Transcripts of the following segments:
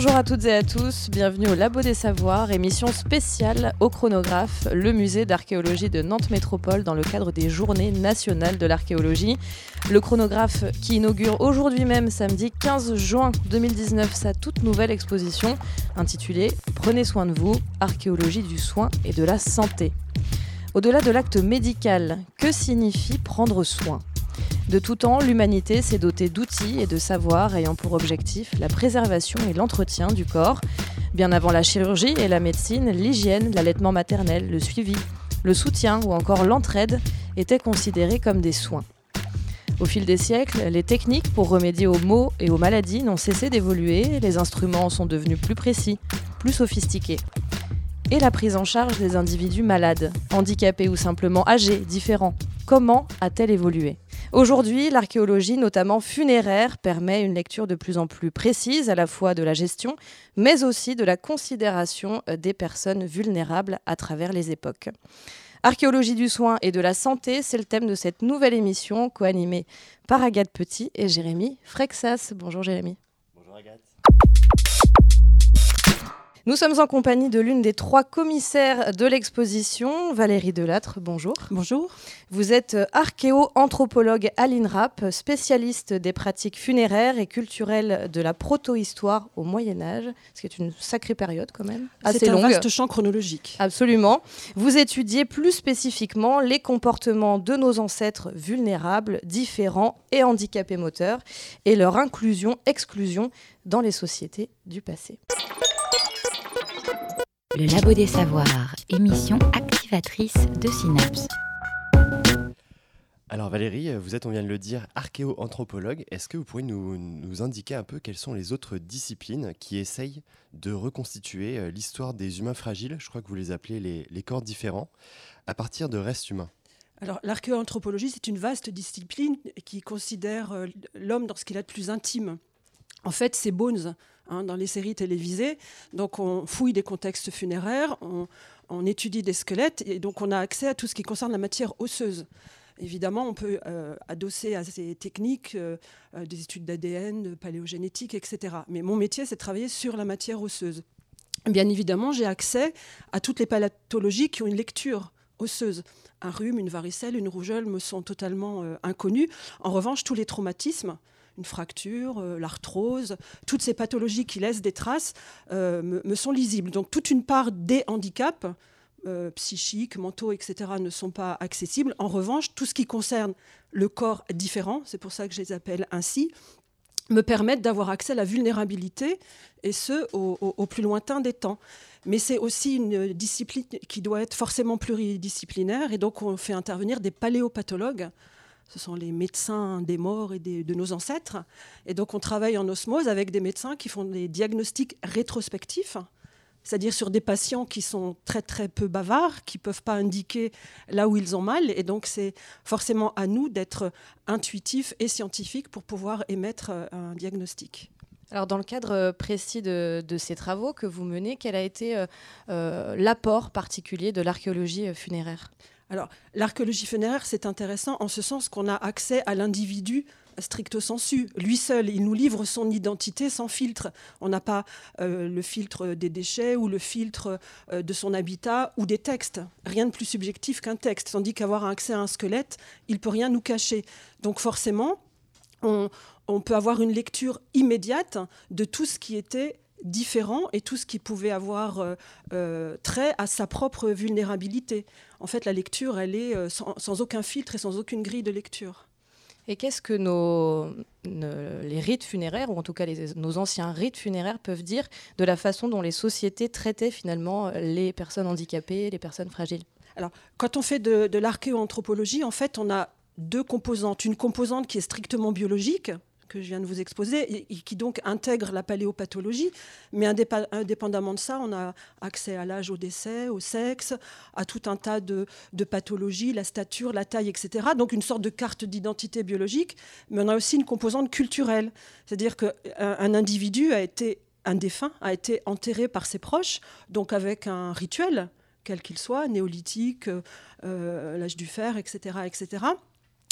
Bonjour à toutes et à tous, bienvenue au Labo des Savoirs, émission spéciale au chronographe, le musée d'archéologie de Nantes Métropole dans le cadre des Journées nationales de l'archéologie. Le chronographe qui inaugure aujourd'hui même, samedi 15 juin 2019, sa toute nouvelle exposition intitulée Prenez soin de vous, archéologie du soin et de la santé. Au-delà de l'acte médical, que signifie prendre soin? De tout temps, l'humanité s'est dotée d'outils et de savoirs ayant pour objectif la préservation et l'entretien du corps. Bien avant la chirurgie et la médecine, l'hygiène, l'allaitement maternel, le suivi, le soutien ou encore l'entraide étaient considérés comme des soins. Au fil des siècles, les techniques pour remédier aux maux et aux maladies n'ont cessé d'évoluer, les instruments sont devenus plus précis, plus sophistiqués. Et la prise en charge des individus malades, handicapés ou simplement âgés, différents, comment a-t-elle évolué? Aujourd'hui, l'archéologie, notamment funéraire, permet une lecture de plus en plus précise à la fois de la gestion, mais aussi de la considération euh, des personnes vulnérables à travers les époques. Archéologie du soin et de la santé, c'est le thème de cette nouvelle émission co-animée par Agathe Petit et Jérémy Frexas. Bonjour Jérémy. Nous sommes en compagnie de l'une des trois commissaires de l'exposition, Valérie Delattre. Bonjour. Bonjour. Vous êtes archéo-anthropologue à l'INRAP, spécialiste des pratiques funéraires et culturelles de la proto-histoire au Moyen-Âge, ce qui est une sacrée période quand même. C'est un vaste champ chronologique. Absolument. Vous étudiez plus spécifiquement les comportements de nos ancêtres vulnérables, différents et handicapés moteurs et leur inclusion-exclusion dans les sociétés du passé. Le Labo des Savoirs, émission activatrice de Synapse. Alors Valérie, vous êtes, on vient de le dire, archéo-anthropologue. Est-ce que vous pourriez nous, indiquer un peu quelles sont les autres disciplines qui essayent de reconstituer euh, l'histoire des humains fragiles, je crois que vous les appelez les, corps différents, à partir de restes humains alors, l'archéoanthropologie, c'est une vaste discipline qui considère euh, l'homme dans ce qu'il a de plus intime. En fait, c'est Bones, Hein, dans les séries télévisées. Donc on fouille des contextes funéraires, on, étudie des squelettes et donc on a accès à tout ce qui concerne la matière osseuse. Évidemment, on peut euh, adosser à ces techniques euh, euh, des études d'ADN, de paléogénétique, etc. Mais mon métier, c'est de travailler sur la matière osseuse. Bien évidemment, j'ai accès à toutes les pathologies qui ont une lecture osseuse. Un rhume, une varicelle, une rougeole me sont totalement inconnus. En revanche, tous les traumatismes, une fracture, euh, l'arthrose, toutes ces pathologies qui laissent des traces euh, me, sont lisibles. Donc toute une part des handicaps euh, psychiques, mentaux, etc., ne sont pas accessibles. En revanche, tout ce qui concerne le corps différent, c'est pour ça que je les appelle ainsi, me permettent d'avoir accès à la vulnérabilité, et ce, au plus lointain des temps. Mais c'est aussi une discipline qui doit être forcément pluridisciplinaire, et donc on fait intervenir des paléopathologues ce sont les médecins des morts et de nos ancêtres. Et donc on travaille en osmose avec des médecins qui font des diagnostics rétrospectifs, c'est-à-dire sur des patients qui sont très très peu bavards, qui ne peuvent pas indiquer là où ils ont mal. Et donc c'est forcément à nous d'être intuitifs et scientifiques pour pouvoir émettre euh, un diagnostic. Alors dans le cadre euh, précis de, ces travaux que vous menez, quel a été euh, l'apport particulier de l'archéologie funéraire? Alors, l'archéologie funéraire, c'est intéressant en ce sens qu'on a accès à l'individu stricto sensu. Lui seul, il nous livre son identité sans filtre. On n'a pas euh, le filtre des déchets ou le filtre euh, de son habitat ou des textes. Rien de plus subjectif qu'un texte. Tandis qu'avoir accès à un squelette, il peut rien nous cacher. Donc forcément, on, on peut avoir une lecture immédiate de tout ce qui était différent et tout ce qui pouvait avoir euh, euh, trait à sa propre vulnérabilité. En fait, la lecture, elle est euh, sans, aucun filtre et sans aucune grille de lecture. Et qu'est-ce que nos, les rites funéraires, ou en tout cas nos anciens rites funéraires, peuvent dire de la façon dont les sociétés traitaient finalement les personnes handicapées, les personnes fragiles? Alors, quand on fait de, de l'archéoanthropologie, en fait, on a deux composantes. Une composante qui est strictement biologique, que je viens de vous exposer, et, qui donc intègre la paléopathologie. Mais indépendamment de ça, on a accès à l'âge, au décès, au sexe, à tout un tas de, pathologies, la stature, la taille, etc. Donc une sorte de carte d'identité biologique, mais on a aussi une composante culturelle. C'est-à-dire qu'un un individu a été un défunt a été enterré par ses proches, donc avec un rituel, quel qu'il soit, néolithique, euh, l'âge du fer, etc., etc.,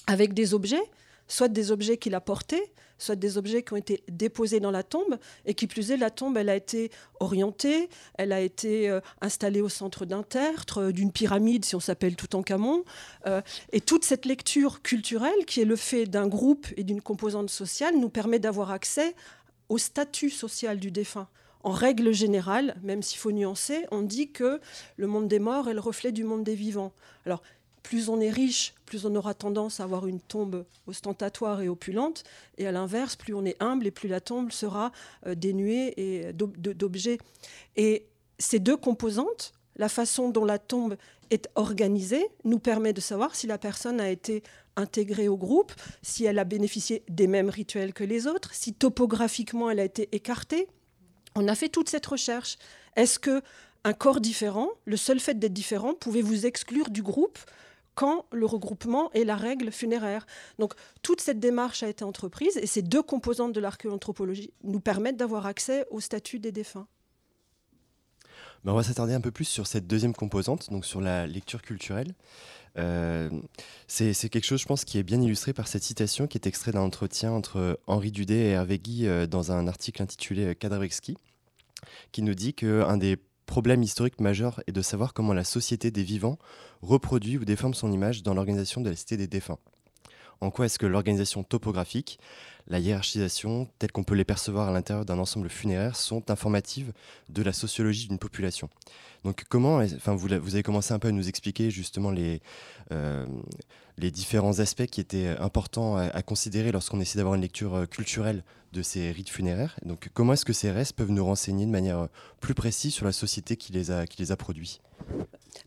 avec des objets, soit des objets qu'il a portés, soit des objets qui ont été déposés dans la tombe, et qui plus est, la tombe, elle a été orientée, elle a été euh, installée au centre d'un tertre, euh, d'une pyramide, si on s'appelle Toutankhamon, euh, et toute cette lecture culturelle, qui est le fait d'un groupe et d'une composante sociale, nous permet d'avoir accès au statut social du défunt. En règle générale, même s'il faut nuancer, on dit que le monde des morts est le reflet du monde des vivants. Alors, plus on est riche, plus on aura tendance à avoir une tombe ostentatoire et opulente, et à l'inverse, plus on est humble et plus la tombe sera euh, dénuée d'objets. Et ces deux composantes, la façon dont la tombe est organisée, nous permet de savoir si la personne a été intégrée au groupe, si elle a bénéficié des mêmes rituels que les autres, si topographiquement elle a été écartée. On a fait toute cette recherche. Est-ce que un corps différent, le seul fait d'être différent, pouvait vous exclure du groupe quand le regroupement est la règle funéraire. Donc toute cette démarche a été entreprise et ces deux composantes de l'archéoanthropologie nous permettent d'avoir accès au statut des défunts. Ben, on va s'attarder un peu plus sur cette deuxième composante, donc sur la lecture culturelle. Euh, c'est quelque chose, je pense, qui est bien illustré par cette citation qui est extraite d'un entretien entre Henri Dudet et Hervé Guy euh, dans un article intitulé Kadravexki, qui nous dit qu'un des problèmes historiques majeurs est de savoir comment la société des vivants reproduit ou déforme son image dans l'organisation de la cité des défunts. En quoi est-ce que l'organisation topographique, la hiérarchisation, telle qu'on peut les percevoir à l'intérieur d'un ensemble funéraire, sont informatives de la sociologie d'une population? Donc comment, enfin vous, vous, avez commencé un peu à nous expliquer justement les, euh, les différents aspects qui étaient importants à, considérer lorsqu'on essaie d'avoir une lecture euh, culturelle de ces rites funéraires. Donc comment est-ce que ces restes peuvent nous renseigner de manière euh, plus précise sur la société qui les a, qui les a produits?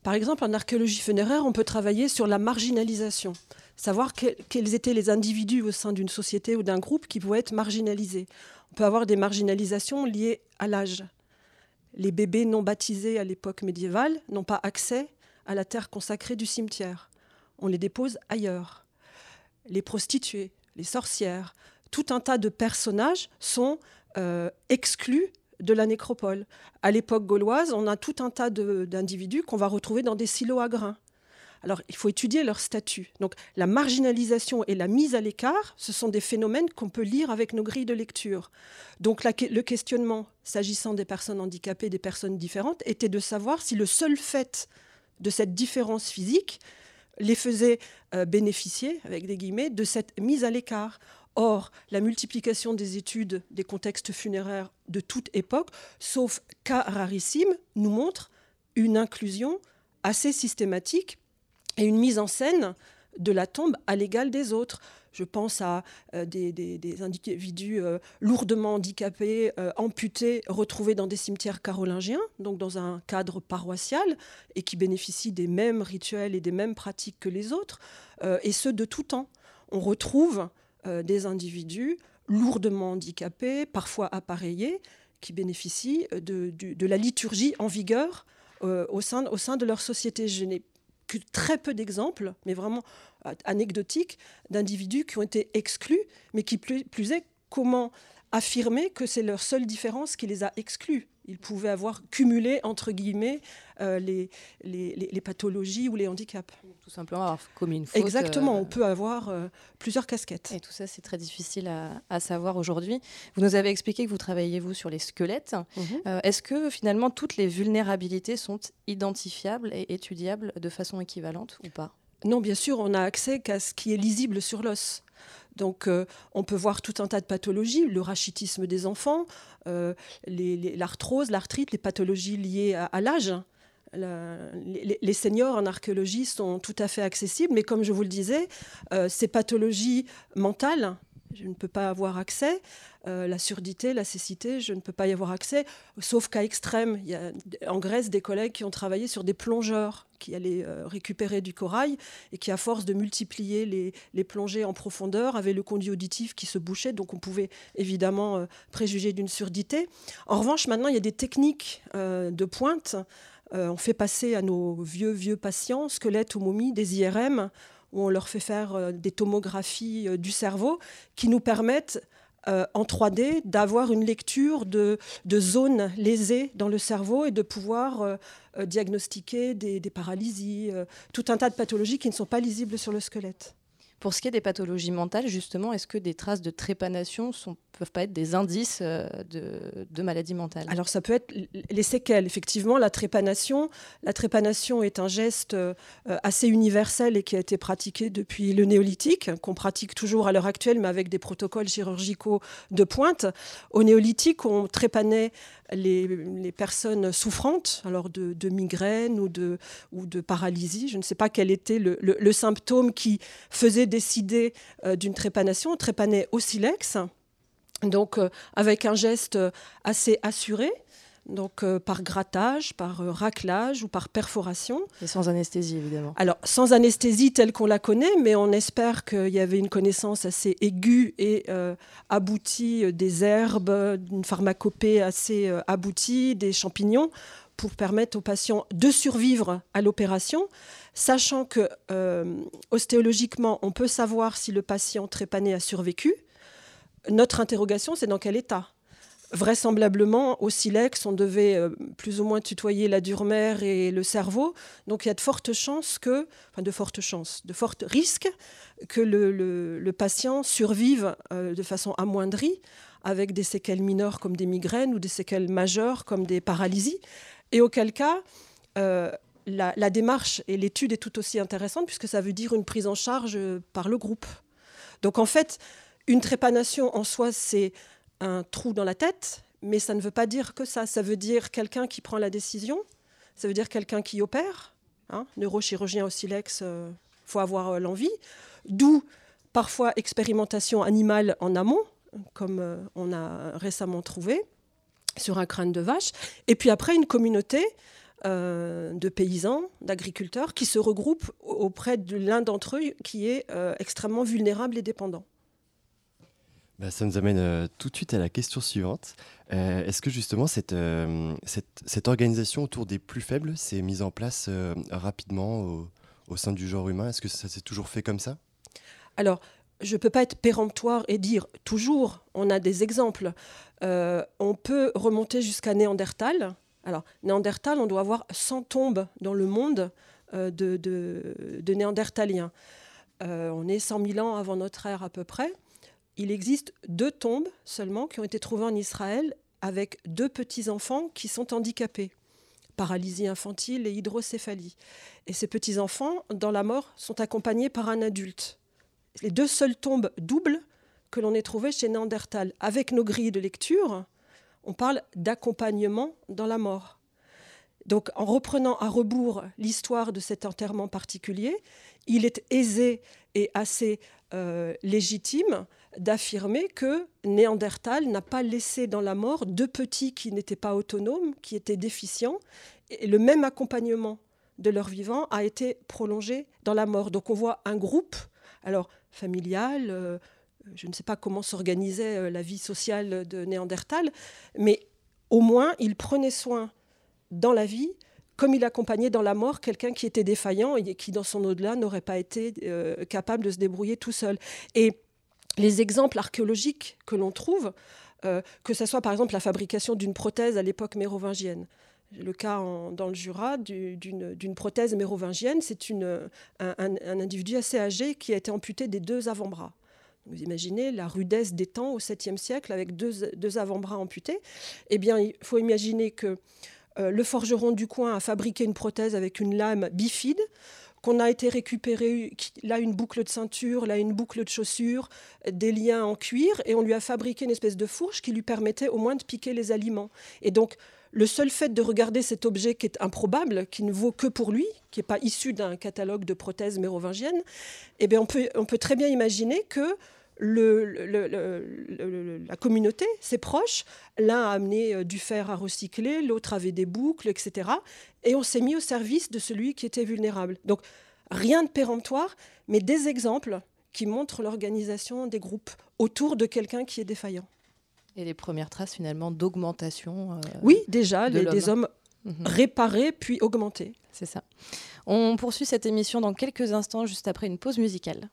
Par exemple, en archéologie funéraire, on peut travailler sur la marginalisation savoir quels étaient les individus au sein d'une société ou d'un groupe qui pouvaient être marginalisés. On peut avoir des marginalisations liées à l'âge. Les bébés non baptisés à l'époque médiévale n'ont pas accès à la terre consacrée du cimetière. On les dépose ailleurs. Les prostituées, les sorcières, tout un tas de personnages sont euh, exclus de la nécropole. À l'époque gauloise, on a tout un tas d'individus qu'on va retrouver dans des silos à grains. Alors, il faut étudier leur statut. Donc, la marginalisation et la mise à l'écart, ce sont des phénomènes qu'on peut lire avec nos grilles de lecture. Donc, le questionnement, s'agissant des personnes handicapées, des personnes différentes, était de savoir si le seul fait de cette différence physique les faisait euh, bénéficier, avec des guillemets, de cette mise à l'écart. Or, la multiplication des études des contextes funéraires de toute époque, sauf cas rarissime, nous montre une inclusion assez systématique et une mise en scène de la tombe à l'égal des autres. Je pense à euh, des, individus euh, lourdement handicapés, euh, amputés, retrouvés dans des cimetières carolingiens, donc dans un cadre paroissial, et qui bénéficient des mêmes rituels et des mêmes pratiques que les autres, et ce de tout temps. On retrouve des individus lourdement handicapés, parfois appareillés, qui bénéficient de, la liturgie en vigueur au, sein, de leur société. Je très peu d'exemples, mais vraiment euh, anecdotiques, d'individus qui ont été exclus, mais qui plus, plus est, comment affirmer que c'est leur seule différence qui les a exclus? Ils pouvaient avoir cumulé, entre guillemets, euh, les, les, pathologies ou les handicaps. Tout simplement avoir commis une faute. Exactement, euh, on peut avoir plusieurs casquettes. Et tout ça, c'est très difficile à, à savoir aujourd'hui. Vous nous avez expliqué que vous travaillez, vous, sur les squelettes. Mhm. Est-ce que, finalement, toutes les vulnérabilités sont identifiables et étudiables de façon équivalente ou pas? Non, bien sûr, on n'a accès qu'à ce qui est lisible sur l'os. Donc, euh, on peut voir tout un tas de pathologies, le rachitisme des enfants, euh, l'arthrose, l'arthrite, les pathologies liées à, l'âge. les, seniors en archéologie sont tout à fait accessibles, mais comme je vous le disais, euh, ces pathologies mentales je ne peux pas avoir accès. Euh, la surdité, la cécité, je ne peux pas y avoir accès, sauf cas extrême. En Grèce des collègues qui ont travaillé sur des plongeurs qui allaient euh, récupérer du corail et qui, à force de multiplier les, plongées en profondeur, avaient le conduit auditif qui se bouchait. Donc on pouvait évidemment euh, préjuger d'une surdité. En revanche, maintenant, il y a des techniques de pointe. on fait passer à nos vieux, vieux patients, squelettes ou momies, des IRM où on leur fait faire des tomographies du cerveau qui nous permettent euh, en 3D d'avoir une lecture de, zones lésées dans le cerveau et de pouvoir euh, euh, diagnostiquer des, des paralysies, tout un tas de pathologies qui ne sont pas lisibles sur le squelette. Pour ce qui est des pathologies mentales, justement, est-ce que des traces de trépanation ne peuvent pas être des indices euh, de, de maladie mentale Alors ça peut être les séquelles. Effectivement, la trépanation, la trépanation est un geste euh, assez universel et qui a été pratiqué depuis le néolithique, qu'on pratique toujours à l'heure actuelle, mais avec des protocoles chirurgicaux de pointe. Au néolithique, on trépanait les, personnes souffrantes, alors de, de, migraine ou de, ou paralysie. Je ne sais pas quel était le, le, symptôme qui faisait décider euh, d'une trépanation. On trépanait au silex, donc euh, avec un geste assez assuré donc euh, par grattage, par euh, raclage ou par perforation. Et sans anesthésie, évidemment. Alors, sans anesthésie telle qu'on la connaît, mais on espère qu'il y avait une connaissance assez aiguë et euh, aboutie des herbes, d'une pharmacopée assez aboutie, des champignons, pour permettre aux patients de survivre à l'opération, sachant que ostéologiquement, on peut savoir si le patient trépané a survécu. Notre interrogation, c'est dans quel état? Vraisemblablement, au silex, on devait euh, plus ou moins tutoyer la dure-mère et le cerveau. Donc il y a de fortes chances que, enfin de fortes chances, de fortes risques que le, patient survive euh, de façon amoindrie avec des séquelles mineures comme des migraines ou des séquelles majeures comme des paralysies. Et auquel cas, euh, la, démarche et l'étude est tout aussi intéressante puisque ça veut dire une prise en charge par le groupe. Donc en fait, une trépanation en soi, c'est un trou dans la tête, mais ça ne veut pas dire que ça. Ça veut dire quelqu'un qui prend la décision, ça veut dire quelqu'un qui opère. Hein, neurochirurgien au silex, il euh, faut avoir euh, l'envie. D'où parfois expérimentation animale en amont, comme euh, on a récemment trouvé sur un crâne de vache. Et puis après, une communauté de paysans, d'agriculteurs qui se regroupent auprès de l'un d'entre eux qui est extrêmement vulnérable et dépendant. Bah, ça nous amène euh, tout de suite à la question suivante. Euh, est-ce que justement cette, euh, cette, cette, organisation autour des plus faibles s'est mise en place rapidement au, au, sein du genre humain? Est-ce que ça s'est toujours fait comme ça? Alors, je ne peux pas être péremptoire et dire toujours, on a des exemples. on peut remonter jusqu'à Néandertal. Alors, Néandertal, on doit avoir 100 tombes dans le monde de, de, de, Néandertaliens. on est 100 000 ans avant notre ère à peu près il existe deux tombes seulement qui ont été trouvées en Israël avec deux petits-enfants qui sont handicapés, paralysie infantile et hydrocéphalie. Et ces petits-enfants, dans la mort, sont accompagnés par un adulte. Les deux seules tombes doubles que l'on ait trouvées chez Néandertal. Avec nos grilles de lecture, on parle d'accompagnement dans la mort. Donc en reprenant à rebours l'histoire de cet enterrement particulier, il est aisé et assez euh, légitime d'affirmer que Néandertal n'a pas laissé dans la mort deux petits qui n'étaient pas autonomes, qui étaient déficients, et le même accompagnement de leur vivant a été prolongé dans la mort. Donc on voit un groupe, alors familial, euh, je ne sais pas comment s'organisait euh, la vie sociale de Néandertal, mais au moins il prenait soin dans la vie comme il accompagnait dans la mort quelqu'un qui était défaillant et qui, dans son au-delà, n'aurait pas été euh, capable de se débrouiller tout seul. Et les exemples archéologiques que l'on trouve, que ce soit par exemple la fabrication d'une prothèse à l'époque mérovingienne. Le cas dans le Jura d'une prothèse mérovingienne, c'est un, individu assez âgé qui a été amputé des deux avant-bras. Vous imaginez la rudesse des temps au 7e siècle avec deux, deux avant-bras amputés. Eh bien, il faut imaginer que euh, le forgeron du coin a fabriqué une prothèse avec une lame bifide qu'on a été récupéré, là une boucle de ceinture, là une boucle de chaussure, des liens en cuir, et on lui a fabriqué une espèce de fourche qui lui permettait au moins de piquer les aliments. Et donc, le seul fait de regarder cet objet qui est improbable, qui ne vaut que pour lui, qui n'est pas issu d'un catalogue de prothèses mérovingiennes, eh bien on, peut, très bien imaginer que la communauté, ses proches. L'un a amené euh, du fer à recycler, l'autre avait des boucles, etc. Et on s'est mis au service de celui qui était vulnérable. Donc, rien de péremptoire, mais des exemples qui montrent l'organisation des groupes autour de quelqu'un qui est défaillant. Et les premières traces finalement d'augmentation. Euh, oui, déjà, les, des hommes mhm. réparés puis augmentés. C'est ça. On poursuit cette émission dans quelques instants, juste après une pause musicale.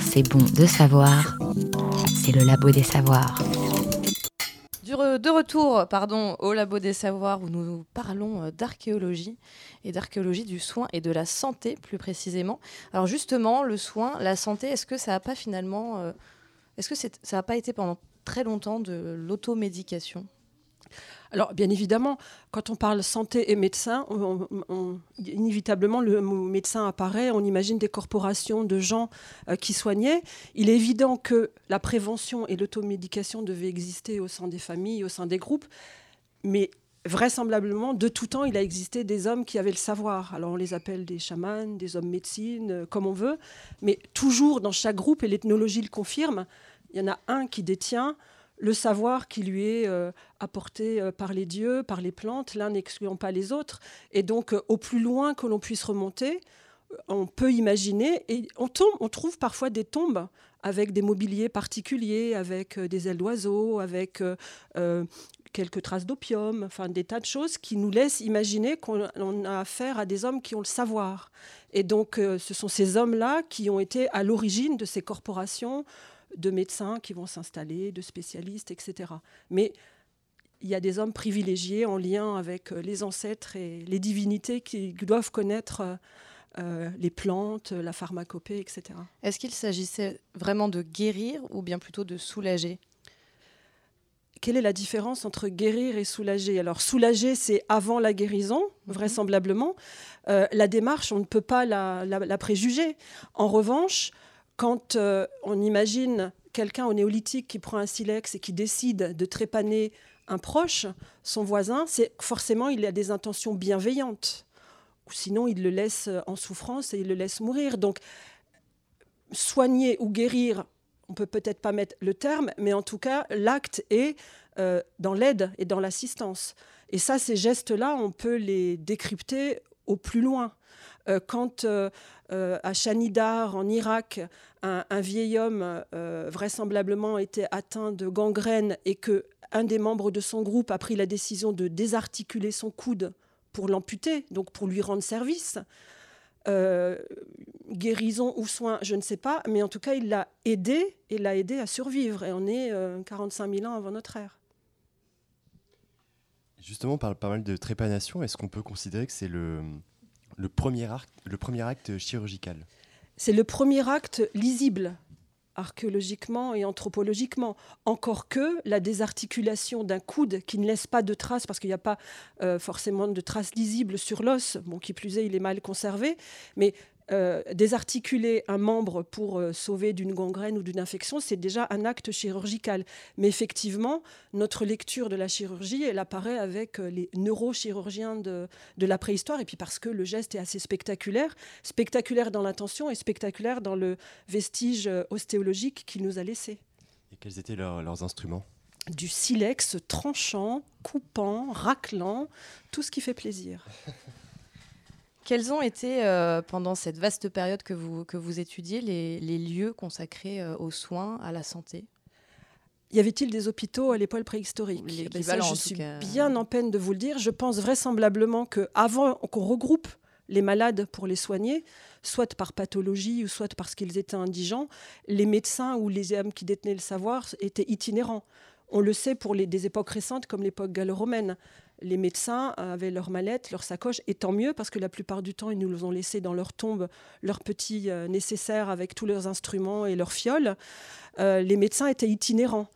C'est bon de savoir, c'est le labo des savoirs. De retour pardon, au labo des savoirs où nous parlons euh, d'archéologie et d'archéologie du soin et de la santé plus précisément. Alors justement, le soin, la santé, est-ce que ça n'a pas finalement, euh, est-ce que ça n'a pas été pendant très longtemps de l'automédication? Alors, bien évidemment, quand on parle santé et médecin, inévitablement, le mot médecin apparaît. On imagine des corporations de gens euh, qui soignaient. Il est évident que la prévention et l'automédication devaient exister au sein des familles, au sein des groupes. Mais vraisemblablement, de tout temps, il a existé des hommes qui avaient le savoir. Alors on les appelle des chamans, des hommes médecine, euh, comme on veut, mais toujours dans chaque groupe, et l'ethnologie le confirme, il y en a un qui détient le savoir qui lui est euh, apporté euh, par les dieux, par les plantes, l'un n'excluant pas les autres. Et donc, euh, au plus loin que l'on puisse remonter, on peut imaginer, et on, tombe, on trouve parfois des tombes avec des mobiliers particuliers, avec des ailes d'oiseaux, avec quelques traces d'opium, enfin des tas de choses qui nous laissent imaginer qu'on a affaire à des hommes qui ont le savoir. Et donc, ce sont ces hommes-là qui ont été à l'origine de ces corporations de médecins qui vont s'installer, de spécialistes, etc. Mais il y a des hommes privilégiés en lien avec euh, les ancêtres et les divinités qui doivent connaître euh, euh, les plantes, la pharmacopée, etc. Est-ce qu'il s'agissait vraiment de guérir ou bien plutôt de soulager? Quelle est la différence entre guérir et soulager? Alors, soulager, c'est avant la guérison, mhm. vraisemblablement. la démarche, on ne peut pas la, préjuger. En revanche, quand on imagine quelqu'un au néolithique qui prend un silex et qui décide de trépaner un proche, son voisin, c'est forcément il a des intentions bienveillantes. Sinon, il le laisse en souffrance et il le laisse mourir. Donc, soigner ou guérir, on peut peut-être pas mettre le terme, mais en tout cas, l'acte est euh, dans l'aide et dans l'assistance. Et ça, ces gestes-là, on peut les décrypter au plus loin. Euh, quand euh, à Chanidar, en Irak, un, vieil homme vraisemblablement était atteint de gangrène et que un des membres de son groupe a pris la décision de désarticuler son coude pour l'amputer, donc pour lui rendre service. Euh, guérison ou soin, je ne sais pas, mais en tout cas, il l'a aidé et l'a aidé à survivre. Et on est 45 euh, 000 ans avant notre ère. Justement, on parle pas mal de trépanation. Est-ce qu'on peut considérer que c'est le, le, premier acte, chirurgical C'est le premier acte lisible archéologiquement et anthropologiquement. Encore que la désarticulation d'un coude qui ne laisse pas de traces, parce qu'il n'y a pas euh, forcément de traces lisibles sur l'os, bon, qui plus est, il est mal conservé, mais euh, désarticuler un membre pour euh, sauver d'une gangrène ou d'une infection, c'est déjà un acte chirurgical. Mais effectivement, notre lecture de la chirurgie, elle apparaît avec euh, les neurochirurgiens de, de, la préhistoire, et puis parce que le geste est assez spectaculaire, spectaculaire dans l'intention et spectaculaire dans le vestige ostéologique qu'il nous a laissé. Et quels étaient leurs instruments? Du silex tranchant, coupant, raclant, tout ce qui fait plaisir. Quels ont été, euh, pendant cette vaste période que vous, que vous étudiez, les, lieux consacrés euh, aux soins, à la santé? Y avait-il des hôpitaux à l'époque préhistorique? Ben Je suis bien en peine de vous le dire. Je pense vraisemblablement qu'avant qu'on regroupe les malades pour les soigner, soit par pathologie ou soit parce qu'ils étaient indigents, les médecins ou les hommes qui détenaient le savoir étaient itinérants. On le sait pour les, des époques récentes comme l'époque gallo-romaine les médecins avaient leurs mallettes, leurs sacoches, et tant mieux parce que la plupart du temps, ils nous ont laissé dans leur tombe leurs petits euh, nécessaires avec tous leurs instruments et leurs fioles. Euh, les médecins étaient itinérants.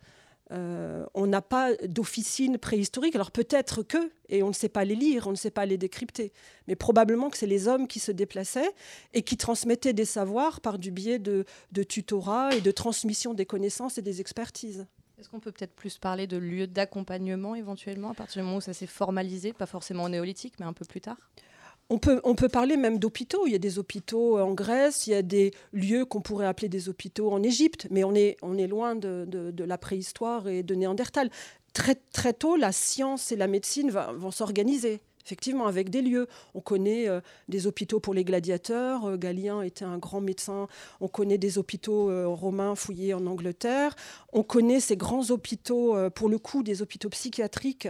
Euh, on n'a pas d'officine préhistorique, alors peut-être que, et on ne sait pas les lire, on ne sait pas les décrypter, mais probablement que c'est les hommes qui se déplaçaient et qui transmettaient des savoirs par du biais de, de tutorat et de transmission des connaissances et des expertises. Est-ce qu'on peut peut-être plus parler de lieux d'accompagnement éventuellement, à partir du moment où ça s'est formalisé, pas forcément au néolithique, mais un peu plus tard? On peut, on peut parler même d'hôpitaux. Il y a des hôpitaux en Grèce, il y a des lieux qu'on pourrait appeler des hôpitaux en Égypte, mais on est, on est loin de, de, la préhistoire et de Néandertal. Très, très tôt, la science et la médecine vont s'organiser effectivement, avec des lieux. On connaît euh, des hôpitaux pour les gladiateurs. Euh, Galien était un grand médecin. On connaît des hôpitaux euh, romains fouillés en Angleterre. On connaît ces grands hôpitaux, pour le coup, des hôpitaux psychiatriques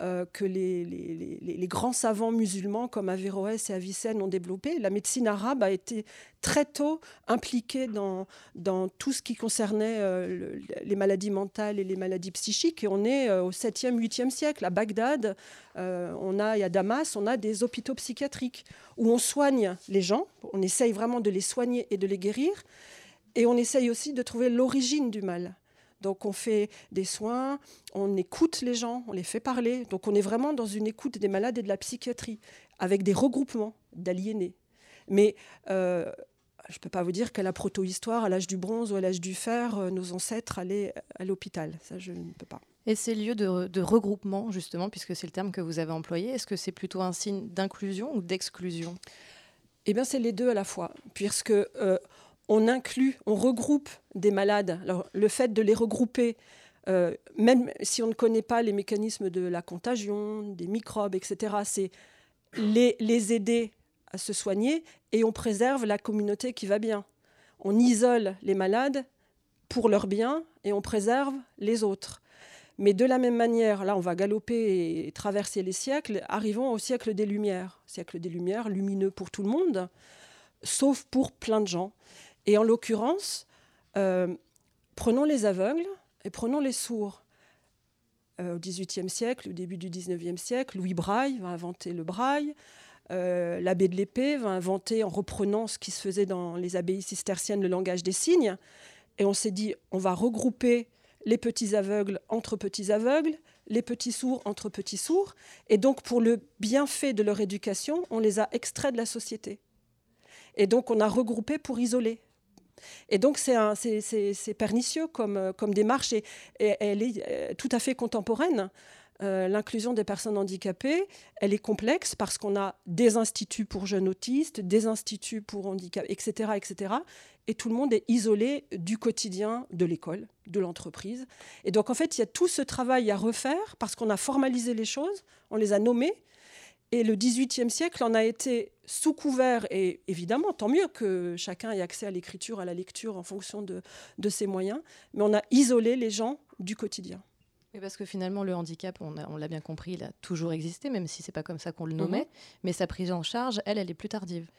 euh, que les, grands savants musulmans comme Averroès et Avicenne ont développé. La médecine arabe a été très tôt impliquée dans, dans tout ce qui concernait euh, les maladies mentales et les maladies psychiques. Et on est euh, au 7e, 8e siècle. À Bagdad, on a, et à Damas, on a des hôpitaux psychiatriques où on soigne les gens. On essaye vraiment de les soigner et de les guérir. Et on essaye aussi de trouver l'origine du mal. Donc on fait des soins, on écoute les gens, on les fait parler. Donc on est vraiment dans une écoute des malades et de la psychiatrie, avec des regroupements d'aliénés. Mais euh, je ne peux pas vous dire qu'à la proto-histoire, à l'âge du bronze ou à l'âge du fer, euh, nos ancêtres allaient à l'hôpital. Ça, je ne peux pas. Et ces lieux de, regroupement, justement, puisque c'est le terme que vous avez employé, est-ce que c'est plutôt un signe d'inclusion ou d'exclusion? Eh bien, c'est les deux à la fois, puisque euh, on inclut, on regroupe des malades. Alors, le fait de les regrouper, euh, même si on ne connaît pas les mécanismes de la contagion, des microbes, etc., c'est les, les aider à se soigner et on préserve la communauté qui va bien. On isole les malades pour leur bien et on préserve les autres. Mais de la même manière, là, on va galoper et traverser les siècles. Arrivons au siècle des Lumières. Siècle des Lumières, lumineux pour tout le monde, sauf pour plein de gens. Et en l'occurrence, euh, Prenons les aveugles et prenons les sourds. au XVIIIe siècle, au début du XIXe siècle, Louis Braille va inventer le braille. L'abbé de l'épée va inventer, en reprenant ce qui se faisait dans les abbayes cisterciennes, le langage des signes. Et on s'est dit, on va regrouper les petits aveugles entre petits aveugles, les petits sourds entre petits sourds. Et donc, pour le bienfait de leur éducation, on les a extraits de la société. Et donc, on a regroupé pour isoler. Et donc, c'est pernicieux comme, comme démarche et, elle est euh, tout à fait contemporaine. Euh, l'inclusion des personnes handicapées, elle est complexe parce qu'on a des instituts pour jeunes autistes, des instituts pour handicap, etc., etc et tout le monde est isolé du quotidien de l'école, de l'entreprise. Et donc en fait, il y a tout ce travail à refaire parce qu'on a formalisé les choses, on les a nommées. Et le XVIIIe siècle en a été sous couvert, et évidemment, tant mieux que chacun ait accès à l'écriture, à la lecture en fonction de, de ses moyens, mais on a isolé les gens du quotidien. Oui, parce que finalement, le handicap, on, l'a bien compris, il a toujours existé, même si c'est pas comme ça qu'on le nommait. Mhm. Mais sa prise en charge, elle, elle est plus tardive.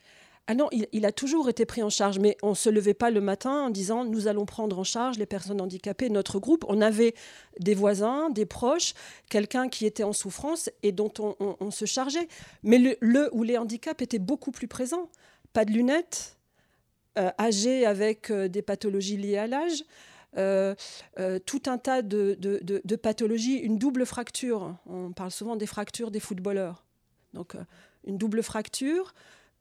Ah non, il, a toujours été pris en charge, mais on ne se levait pas le matin en disant nous allons prendre en charge les personnes handicapées, notre groupe. On avait des voisins, des proches, quelqu'un qui était en souffrance et dont on, se chargeait. Mais le, ou les handicaps étaient beaucoup plus présents. Pas de lunettes, euh, âgés avec euh, des pathologies liées à l'âge. Euh, tout un tas de, pathologies, une double fracture. On parle souvent des fractures des footballeurs. Donc, une double fracture,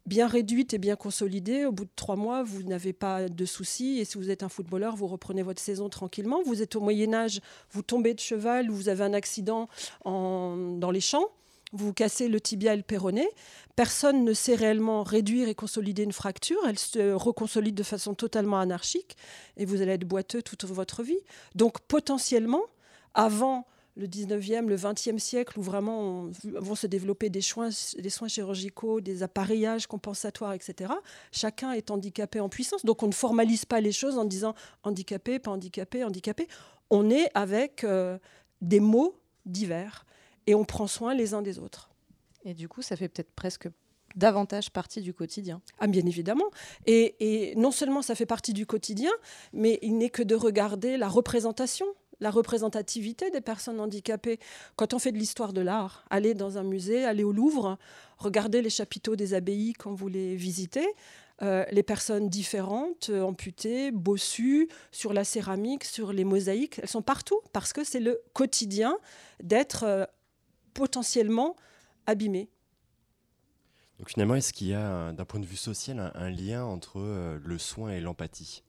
bien réduite et bien consolidée. Au bout de trois mois, vous n'avez pas de soucis. Et si vous êtes un footballeur, vous reprenez votre saison tranquillement. Vous êtes au Moyen Âge, vous tombez de cheval, ou vous avez un accident dans les champs, vous vous cassez le tibia et le péroné. Personne ne sait réellement réduire et consolider une fracture. Elle se reconsolide de façon totalement anarchique et vous allez être boiteux toute votre vie. Donc potentiellement, avant le 19e, le 20e siècle, où vraiment vont se développer des soins, des soins chirurgicaux, des appareillages compensatoires, etc. Chacun est handicapé en puissance. Donc on ne formalise pas les choses en disant handicapé, pas handicapé, handicapé. On est avec euh, des mots divers et on prend soin les uns des autres. Et du coup, ça fait peut-être presque davantage partie du quotidien. Ah, bien évidemment. Et, et, non seulement ça fait partie du quotidien, mais il n'est que de regarder la représentation la représentativité des personnes handicapées. Quand on fait de l'histoire de l'art, aller dans un musée, aller au Louvre, regarder les chapiteaux des abbayes quand vous les visitez, euh, les personnes différentes, euh, amputées, bossues, sur la céramique, sur les mosaïques, elles sont partout parce que c'est le quotidien d'être euh, potentiellement abîmé. Donc finalement, est-ce qu'il y a, d'un point de vue social, un lien entre le soin et l'empathie?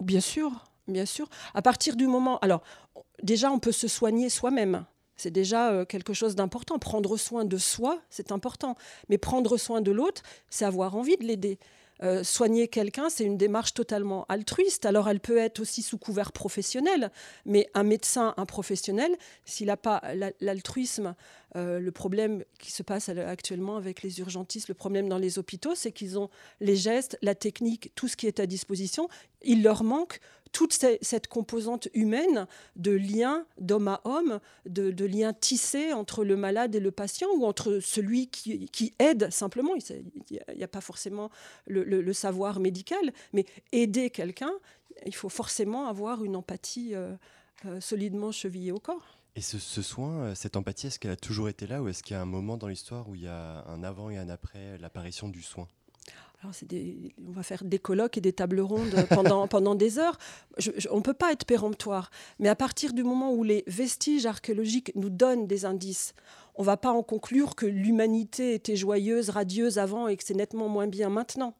Bien sûr, bien sûr. À partir du moment. Alors, déjà, on peut se soigner soi-même. C'est déjà euh, quelque chose d'important. Prendre soin de soi, c'est important. Mais prendre soin de l'autre, c'est avoir envie de l'aider. Euh, soigner quelqu'un, c'est une démarche totalement altruiste. Alors elle peut être aussi sous couvert professionnel, mais un médecin, un professionnel, s'il n'a pas l'altruisme, euh, le problème qui se passe actuellement avec les urgentistes, le problème dans les hôpitaux, c'est qu'ils ont les gestes, la technique, tout ce qui est à disposition. Il leur manque toute cette composante humaine de lien d'homme à homme, de, de lien tissé entre le malade et le patient ou entre celui qui, aide simplement. Il n'y a, pas forcément le, savoir médical, mais aider quelqu'un, il faut forcément avoir une empathie euh, euh, solidement chevillée au corps. Et ce, ce soin, euh, cette empathie, est-ce qu'elle a toujours été là ou est-ce qu'il y a un moment dans l'histoire où il y a un avant et un après l'apparition du soin? Alors on va faire des colloques et des tables rondes pendant, pendant des heures. on ne peut pas être péremptoire. Mais à partir du moment où les vestiges archéologiques nous donnent des indices, on ne va pas en conclure que l'humanité était joyeuse, radieuse avant et que c'est nettement moins bien maintenant.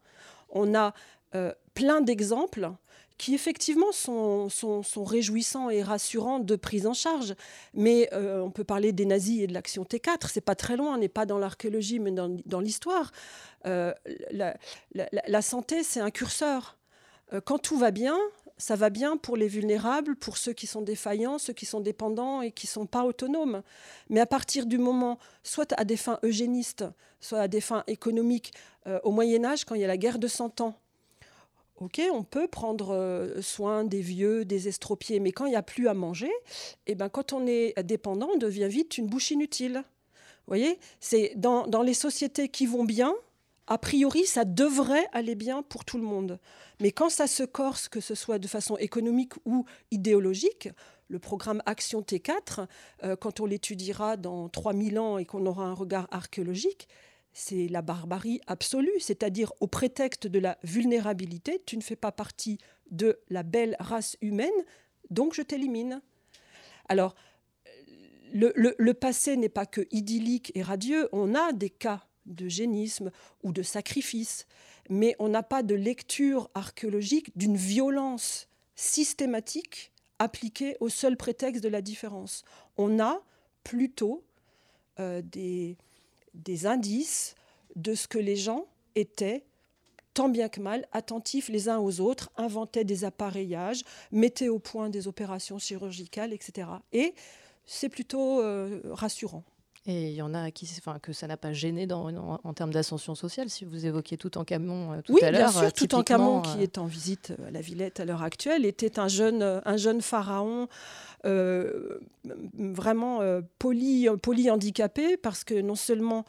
On a euh, plein d'exemples qui effectivement sont, réjouissants et rassurants de prise en charge. Mais euh, on peut parler des nazis et de l'action T4, c'est pas très loin, on n'est pas dans l'archéologie, mais dans, l'histoire. Euh, la, santé, c'est un curseur. Euh, quand tout va bien, ça va bien pour les vulnérables, pour ceux qui sont défaillants, ceux qui sont dépendants et qui ne sont pas autonomes. Mais à partir du moment, soit à des fins eugénistes, soit à des fins économiques, au Moyen Âge, quand il y a la guerre de Cent Ans, Ok, on peut prendre euh, soin des vieux, des estropiés, mais quand il n'y a plus à manger, eh ben, quand on est dépendant, on devient vite une bouche inutile. Vous voyez, c'est dans, les sociétés qui vont bien, a priori, ça devrait aller bien pour tout le monde. Mais quand ça se corse, que ce soit de façon économique ou idéologique, le programme Action T4, euh, quand on l'étudiera dans 3000 ans et qu'on aura un regard archéologique, c'est la barbarie absolue, c'est-à-dire au prétexte de la vulnérabilité, tu ne fais pas partie de la belle race humaine, donc je t'élimine. Alors, le, passé n'est pas que idyllique et radieux, on a des cas de génisme ou de sacrifice, mais on n'a pas de lecture archéologique d'une violence systématique appliquée au seul prétexte de la différence. On a plutôt euh, des, des indices de ce que les gens étaient tant bien que mal, attentifs les uns aux autres, inventaient des appareillages, mettaient au point des opérations chirurgicales, etc. Et c'est plutôt euh, rassurant. Et il y en a qui, enfin, que ça n'a pas gêné dans, en, termes d'ascension sociale. Si vous évoquiez tout en Camon tout à l'heure. Oui, bien sûr. Tout en Camon, qui euh, est en visite à la Villette à l'heure actuelle, était un jeune, un jeune pharaon euh, vraiment euh, poly, handicapé parce que non seulement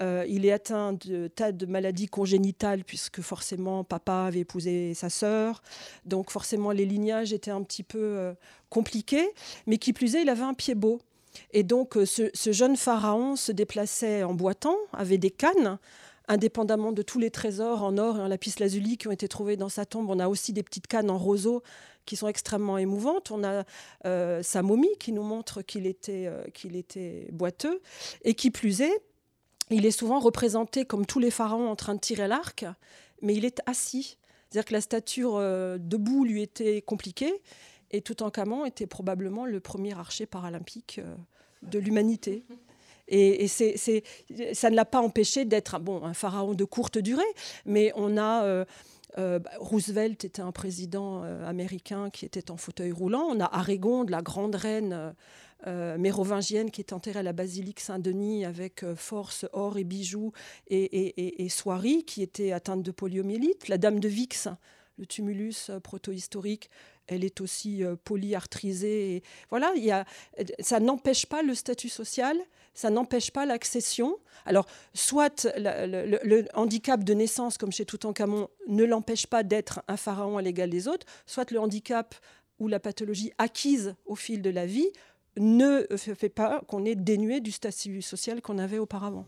il est atteint de tas de maladies congénitales puisque forcément papa avait épousé sa sœur, donc forcément les lignages étaient un petit peu compliqués, mais qui plus est, il avait un pied beau. Et donc euh, ce, jeune pharaon se déplaçait en boitant, avait des cannes, indépendamment de tous les trésors en or et en lapis lazuli qui ont été trouvés dans sa tombe. On a aussi des petites cannes en roseau qui sont extrêmement émouvantes. On a euh, sa momie qui nous montre euh, qu'il était boiteux. Et qui plus est, il est souvent représenté comme tous les pharaons en train de tirer l'arc, mais il est assis. C'est-à-dire que la stature debout lui était compliquée. Et Toutankhamon était probablement le premier archer paralympique euh, de l'humanité. Et, ça ne l'a pas empêché d'être bon, un pharaon de courte durée, mais on a... Euh, euh, bah, Roosevelt était un président américain qui était en fauteuil roulant. On a Aragon, la grande reine mérovingienne qui est enterrée à la basilique Saint-Denis avec force, or et bijoux, et, et, et, Soierie qui était atteinte de poliomyélite. La dame de Vix, le tumulus protohistorique, elle est aussi euh, polyarthrisée. Voilà, il y a, ça n'empêche pas le statut social, ça n'empêche pas l'accession. Alors, soit le, handicap de naissance, comme chez Toutankhamon, ne l'empêche pas d'être un pharaon à l'égal des autres, soit le handicap ou la pathologie acquise au fil de la vie ne fait pas qu'on est dénué du statut social qu'on avait auparavant.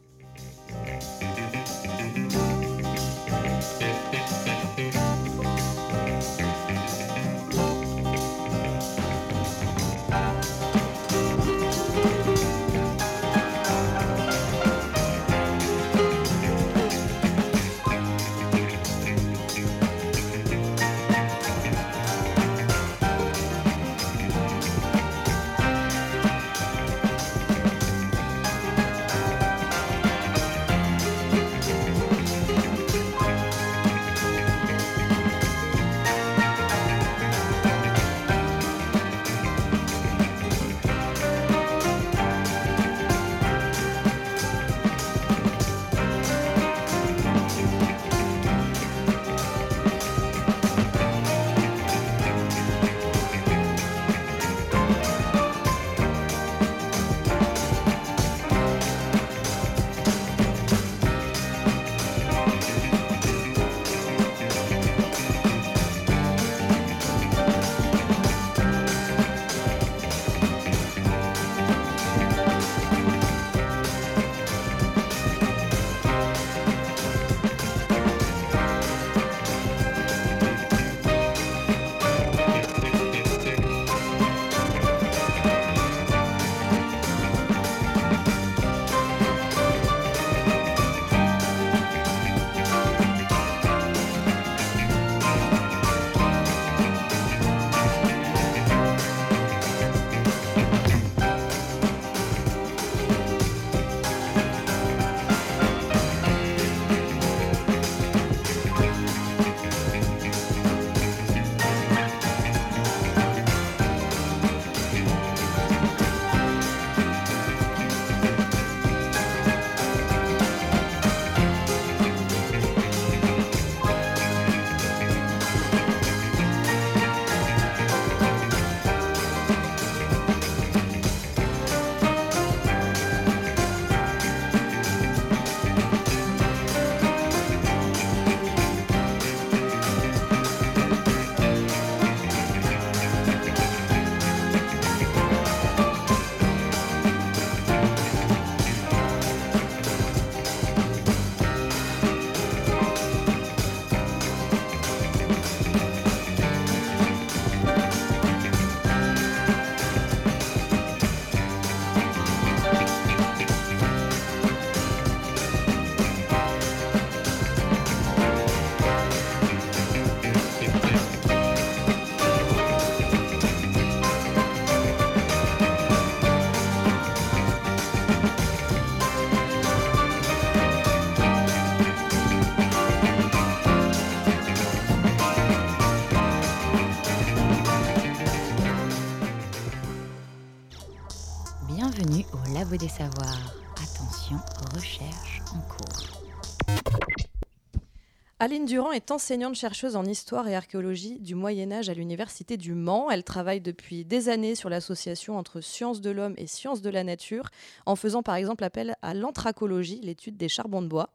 Aline Durand est enseignante-chercheuse en histoire et archéologie du Moyen Âge à l'Université du Mans. Elle travaille depuis des années sur l'association entre sciences de l'homme et sciences de la nature, en faisant par exemple appel à l'anthracologie, l'étude des charbons de bois.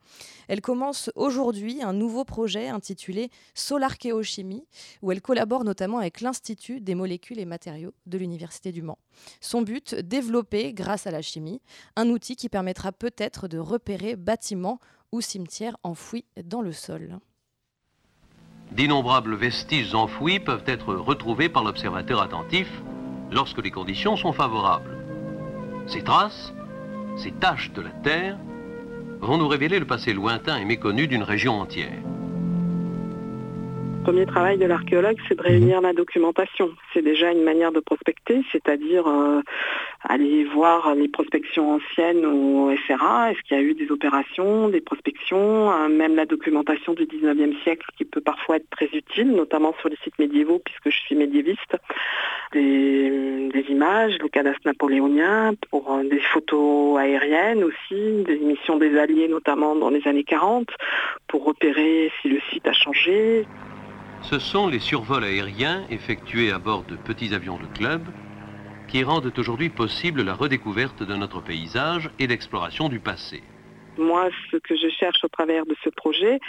Elle commence aujourd'hui un nouveau projet intitulé Solarchéochimie, où elle collabore notamment avec l'Institut des molécules et matériaux de l'Université du Mans. Son but, développer, grâce à la chimie, un outil qui permettra peut-être de repérer bâtiments ou cimetières enfouis dans le sol. D'innombrables vestiges enfouis peuvent être retrouvés par l'observateur attentif lorsque les conditions sont favorables. Ces traces, ces taches de la Terre, vont nous révéler le passé lointain et méconnu d'une région entière. Le premier travail de l'archéologue, c'est de réunir la documentation. C'est déjà une manière de prospecter, c'est-à-dire euh, aller voir les prospections anciennes au FRA. Est-ce qu'il y a eu des opérations, des prospections, euh, même la documentation du 19e siècle qui peut parfois être très utile, notamment sur les sites médiévaux, puisque je suis médiéviste. Des, des images, le cadastre napoléonien, pour euh, des photos aériennes aussi, des émissions des Alliés notamment dans les années 40, pour repérer si le site a changé. Ce sont les survols aériens effectués à bord de petits avions de club qui rendent aujourd'hui possible la redécouverte de notre paysage et l'exploration du passé. Moi, ce que je cherche au travers de ce projet,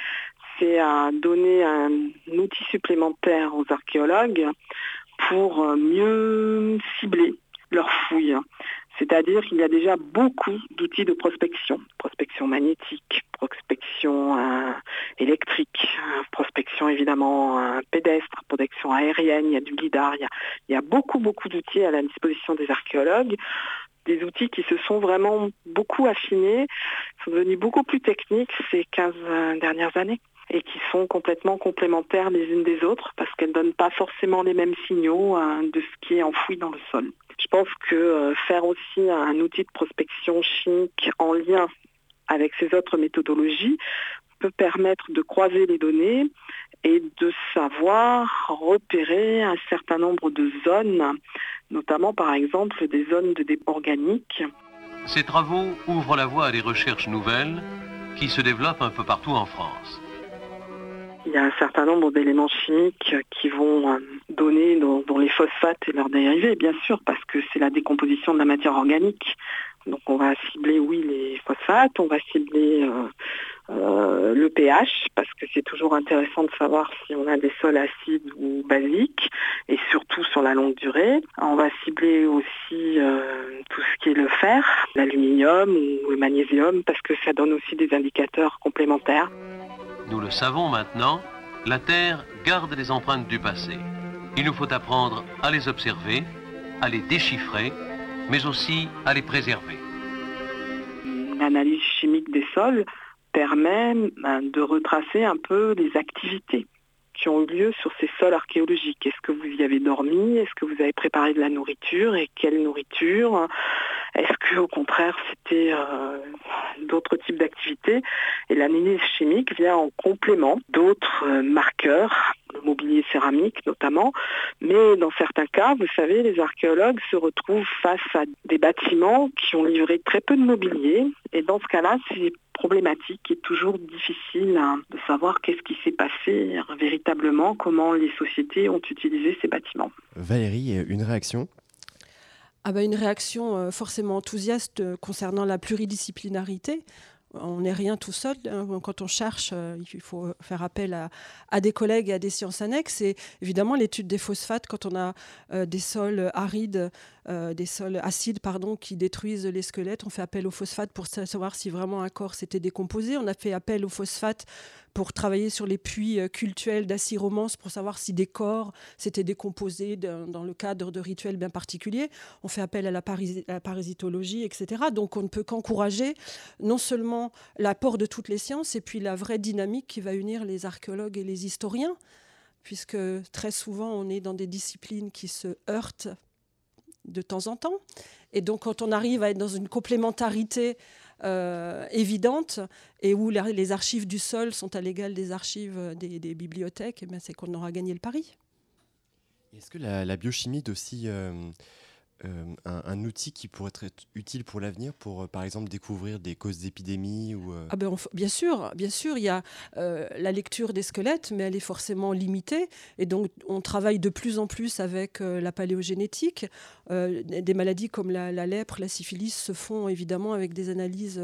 c'est à donner un outil supplémentaire aux archéologues pour mieux cibler leurs fouilles. C'est-à-dire qu'il y a déjà beaucoup d'outils de prospection, prospection magnétique, prospection euh, électrique, euh, prospection évidemment euh, pédestre, protection aérienne, il y a du lidar, il y a, il y a beaucoup beaucoup d'outils à la disposition des archéologues. Des outils qui se sont vraiment beaucoup affinés, sont devenus beaucoup plus techniques ces 15 dernières années et qui sont complètement complémentaires les unes des autres parce qu'elles ne donnent pas forcément les mêmes signaux de ce qui est enfoui dans le sol. Je pense que faire aussi un outil de prospection chimique en lien avec ces autres méthodologies peut permettre de croiser les données et de savoir repérer un certain nombre de zones, notamment par exemple des zones de dépôt organique. Ces travaux ouvrent la voie à des recherches nouvelles qui se développent un peu partout en France. Il y a un certain nombre d'éléments chimiques qui vont donner dans, les phosphates et leurs dérivés, bien sûr, parce que c'est la décomposition de la matière organique. Donc on va cibler, oui, les phosphates, on va cibler euh, euh, le pH, parce que c'est toujours intéressant de savoir si on a des sols acides ou basiques, et surtout sur la longue durée. On va cibler aussi euh, tout ce qui est le fer, l'aluminium ou le magnésium, parce que ça donne aussi des indicateurs complémentaires. Nous le savons maintenant, la Terre garde les empreintes du passé. Il nous faut apprendre à les observer, à les déchiffrer mais aussi à les préserver. L'analyse chimique des sols permet ben, de retracer un peu les activités qui ont eu lieu sur ces sols archéologiques. Est-ce que vous y avez dormi? Est-ce que vous avez préparé de la nourriture? Et quelle nourriture? Est-ce que au contraire c'était euh, d'autres types d'activités? Et l'analyse chimique vient en complément d'autres euh, marqueurs le mobilier céramique notamment. Mais dans certains cas, vous savez, les archéologues se retrouvent face à des bâtiments qui ont livré très peu de mobilier. Et dans ce cas-là, c'est problématique et toujours difficile hein, de savoir qu'est-ce qui s'est passé véritablement, comment les sociétés ont utilisé ces bâtiments. Valérie, une réaction? Ah ben une réaction euh, forcément enthousiaste euh, concernant la pluridisciplinarité on n'est rien tout seul. Hein. Quand on cherche, euh, il faut faire appel à, des collègues et à des sciences annexes. Et évidemment, l'étude des phosphates, quand on a des sols arides, euh, des sols acides pardon, qui détruisent les squelettes, on fait appel aux phosphates pour savoir si vraiment un corps s'était décomposé. On a fait appel aux phosphates pour travailler sur les puits euh, cultuels romance pour savoir si des corps s'étaient décomposés dans le cadre de rituels bien particuliers. On fait appel à la, parasitologie, etc. Donc on ne peut qu'encourager non seulement l'apport de toutes les sciences, et puis la vraie dynamique qui va unir les archéologues et les historiens, puisque très souvent on est dans des disciplines qui se heurtent de temps en temps. Et donc quand on arrive à être dans une complémentarité euh, évidente et où les archives du sol sont à l'égal des archives des, bibliothèques, eh c'est qu'on aura gagné le pari. Est-ce que la, biochimie est aussi euh, euh, un, outil qui pourrait être utile pour l'avenir, pour par exemple découvrir des causes d'épidémies ou ah ben, Bien sûr, bien sûr, il y a la lecture des squelettes, mais elle est forcément limitée. Et donc, on travaille de plus en plus avec la paléogénétique. des maladies comme la, la, lèpre, la syphilis se font évidemment avec des analyses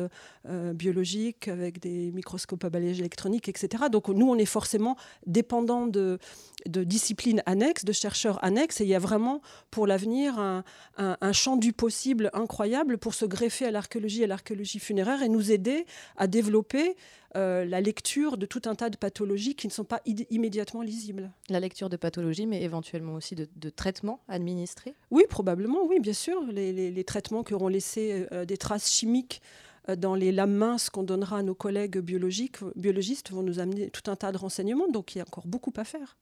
biologiques, avec des microscopes à balayage électronique, etc. Donc, nous, on est forcément dépendant de, de disciplines annexes, de chercheurs annexes. Et il y a vraiment, pour l'avenir, un, champ du possible incroyable pour se greffer à l'archéologie et à l'archéologie funéraire et nous aider à développer euh, la lecture de tout un tas de pathologies qui ne sont pas immédiatement lisibles. La lecture de pathologies, mais éventuellement aussi de, traitements administrés? Oui, probablement, oui, bien sûr. Les, traitements qui auront laissé euh, des traces chimiques euh, dans les lames minces qu'on donnera à nos collègues biologiques, biologistes vont nous amener tout un tas de renseignements, donc il y a encore beaucoup à faire.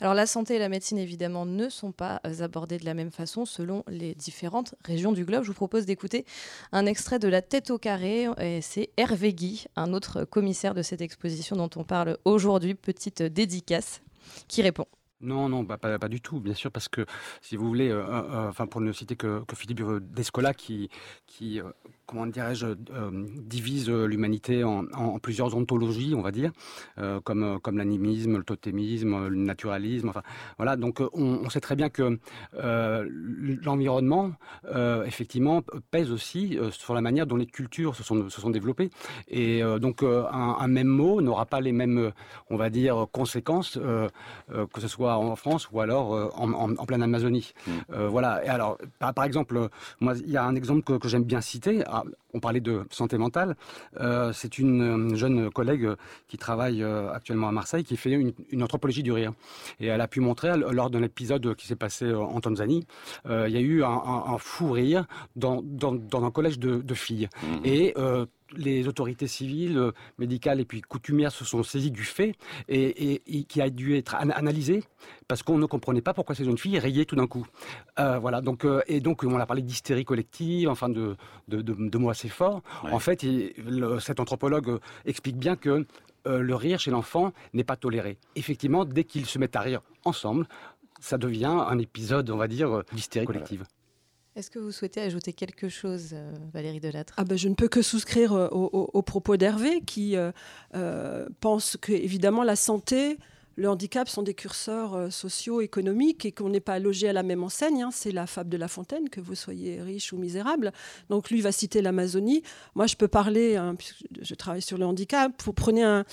Alors la santé et la médecine, évidemment, ne sont pas euh, abordées de la même façon selon les différentes régions du globe. Je vous propose d'écouter un extrait de La tête au carré. C'est Hervé Guy, un autre commissaire de cette exposition dont on parle aujourd'hui. Petite dédicace qui répond. Non, non, pas, du tout, bien sûr, parce que si vous voulez, euh, euh, enfin pour ne citer que, Philippe Descola, qui comment dirais-je, euh, divise l'humanité en, plusieurs ontologies, on va dire, euh, comme, euh, comme l'animisme, le totémisme, le naturalisme. Enfin, voilà, donc on, sait très bien que l'environnement, effectivement, pèse aussi sur la manière dont les cultures se sont, se sont développées. Et donc un, même mot n'aura pas les mêmes, on va dire, conséquences, que ce soit en France ou alors en, en, pleine Amazonie. Mmh. voilà. Et alors, par, exemple, moi, il y a un exemple que, que j'aime bien citer on parlait de santé mentale. Euh, c'est une euh, jeune collègue qui travaille euh, actuellement à Marseille qui fait une, anthropologie du rire. Et elle a pu montrer, lors d'un épisode qui s'est passé en Tanzanie, il y a eu un, fou rire dans, un collège de, filles. Mmh. Et les autorités civiles, euh, médicales et puis coutumières se sont saisies du fait et, qui a dû être analysé parce qu'on ne comprenait pas pourquoi ces jeunes filles rayaient tout d'un coup. Euh, voilà. Donc euh, et donc on a parlé d'hystérie collective, enfin de, de, mots assez forts. En fait, cet anthropologue explique bien que le rire chez l'enfant n'est pas toléré. Effectivement, dès qu'ils se mettent à rire ensemble, ça devient un épisode, on va dire, d'hystérie collective. Est-ce que vous souhaitez ajouter quelque chose, euh, Valérie Delattre? Ah ben, Je ne peux que souscrire euh, aux, propos d'Hervé qui euh, pense que, évidemment, la santé le handicap sont des curseurs euh, sociaux, économiques et qu'on n'est pas logé à la même enseigne. Hein. C'est la fable de La Fontaine, que vous soyez riche ou misérable. Donc lui va citer l'Amazonie. Moi, je peux parler, hein, je travaille sur le handicap. Vous prenez un,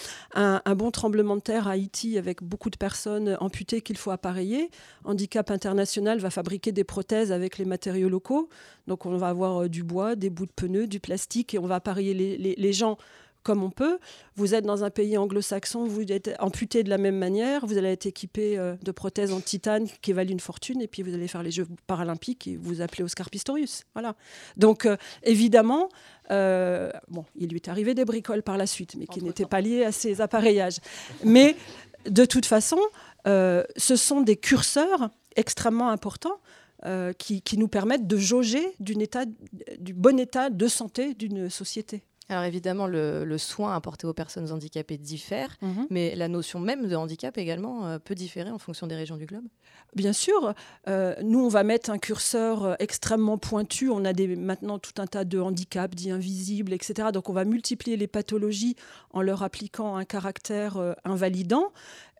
bon tremblement de terre à Haïti avec beaucoup de personnes amputées qu'il faut appareiller. Handicap International va fabriquer des prothèses avec les matériaux locaux. Donc on va avoir euh, du bois, des bouts de pneus, du plastique et on va appareiller les gens comme on peut. Vous êtes dans un pays anglo-saxon, vous êtes amputé de la même manière, vous allez être équipé euh, de prothèses en titane qui valent une fortune, et puis vous allez faire les Jeux paralympiques et vous appelez Oscar Pistorius. Voilà. Donc euh, évidemment, euh, bon, il lui est arrivé des bricoles par la suite, mais qui n'étaient pas liées à ces appareillages. Mais de toute façon, ce sont des curseurs extrêmement importants. qui, qui, nous permettent de jauger état, du bon état de santé d'une société. Alors évidemment, le, soin apporté aux personnes handicapées diffère, mhm. mais la notion même de handicap également euh, peut différer en fonction des régions du globe. Bien sûr, euh, nous on va mettre un curseur euh, extrêmement pointu. On a des, maintenant tout un tas de handicaps dits invisibles, etc. Donc on va multiplier les pathologies en leur appliquant un caractère invalidant.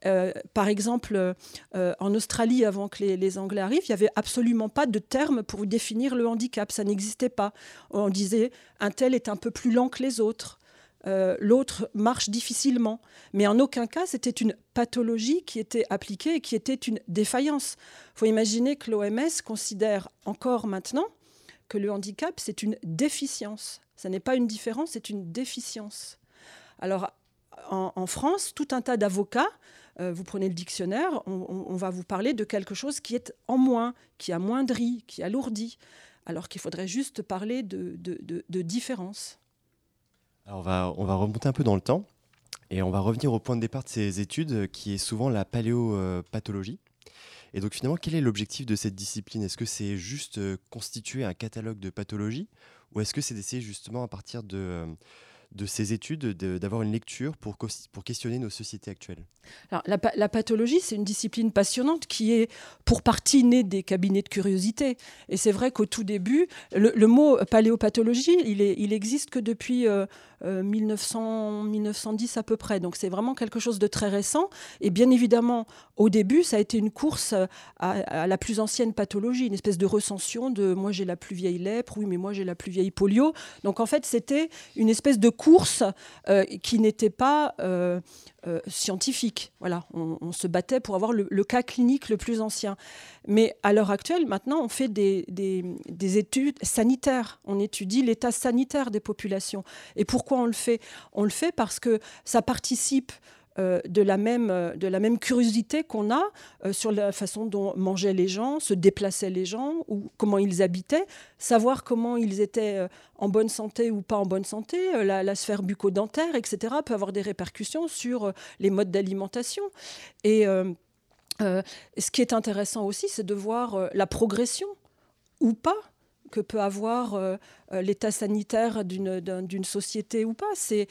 Euh, par exemple, euh, en Australie, avant que les, Anglais arrivent, il n'y avait absolument pas de terme pour définir le handicap. Ça n'existait pas. On disait un tel est un peu plus lent que les autres. Euh, l'autre marche difficilement. Mais en aucun cas, c'était une pathologie qui était appliquée et qui était une défaillance. Il faut imaginer que l'OMS considère encore maintenant que le handicap, c'est une déficience. Ce n'est pas une différence, c'est une déficience. Alors, en France, tout un tas d'avocats euh, vous prenez le dictionnaire, on, va vous parler de quelque chose qui est en moins, qui amoindrit, qui alourdit, alors qu'il faudrait juste parler de, différence. Alors on, va, on va remonter un peu dans le temps et on va revenir au point de départ de ces études qui est souvent la paléopathologie. Et donc finalement, quel est l'objectif de cette discipline? Est-ce que c'est juste euh, constituer un catalogue de pathologies ou est-ce que c'est d'essayer justement à partir de, de ces études, d'avoir une lecture pour, pour questionner nos sociétés actuelles? Alors, la, pathologie, c'est une discipline passionnante qui est pour partie née des cabinets de curiosité. Et c'est vrai qu'au tout début, le, mot paléopathologie, il, est, il existe que depuis 1900, euh, 1910 euh, à peu près. Donc c'est vraiment quelque chose de très récent. Et bien évidemment, au début, ça a été une course à, à la plus ancienne pathologie, une espèce de recension de moi j'ai la plus vieille lèpre, oui mais moi j'ai la plus vieille polio. Donc en fait, c'était une espèce de course euh, qui n'était pas euh, euh, scientifique. Voilà, on, se battait pour avoir le, cas clinique le plus ancien. Mais à l'heure actuelle, maintenant, on fait des, des études sanitaires. On étudie l'état sanitaire des populations. Et pourquoi on le fait? On le fait parce que ça participe euh, de, la même, euh, de la même curiosité qu'on a euh, sur la façon dont mangeaient les gens, se déplaçaient les gens, ou comment ils habitaient, savoir comment ils étaient en bonne santé ou pas en bonne santé, la, sphère bucco-dentaire, etc., peut avoir des répercussions sur les modes d'alimentation. Et ce qui est intéressant aussi, c'est de voir la progression ou pas que peut avoir euh, euh, l'état sanitaire d'une société ou pas. C'est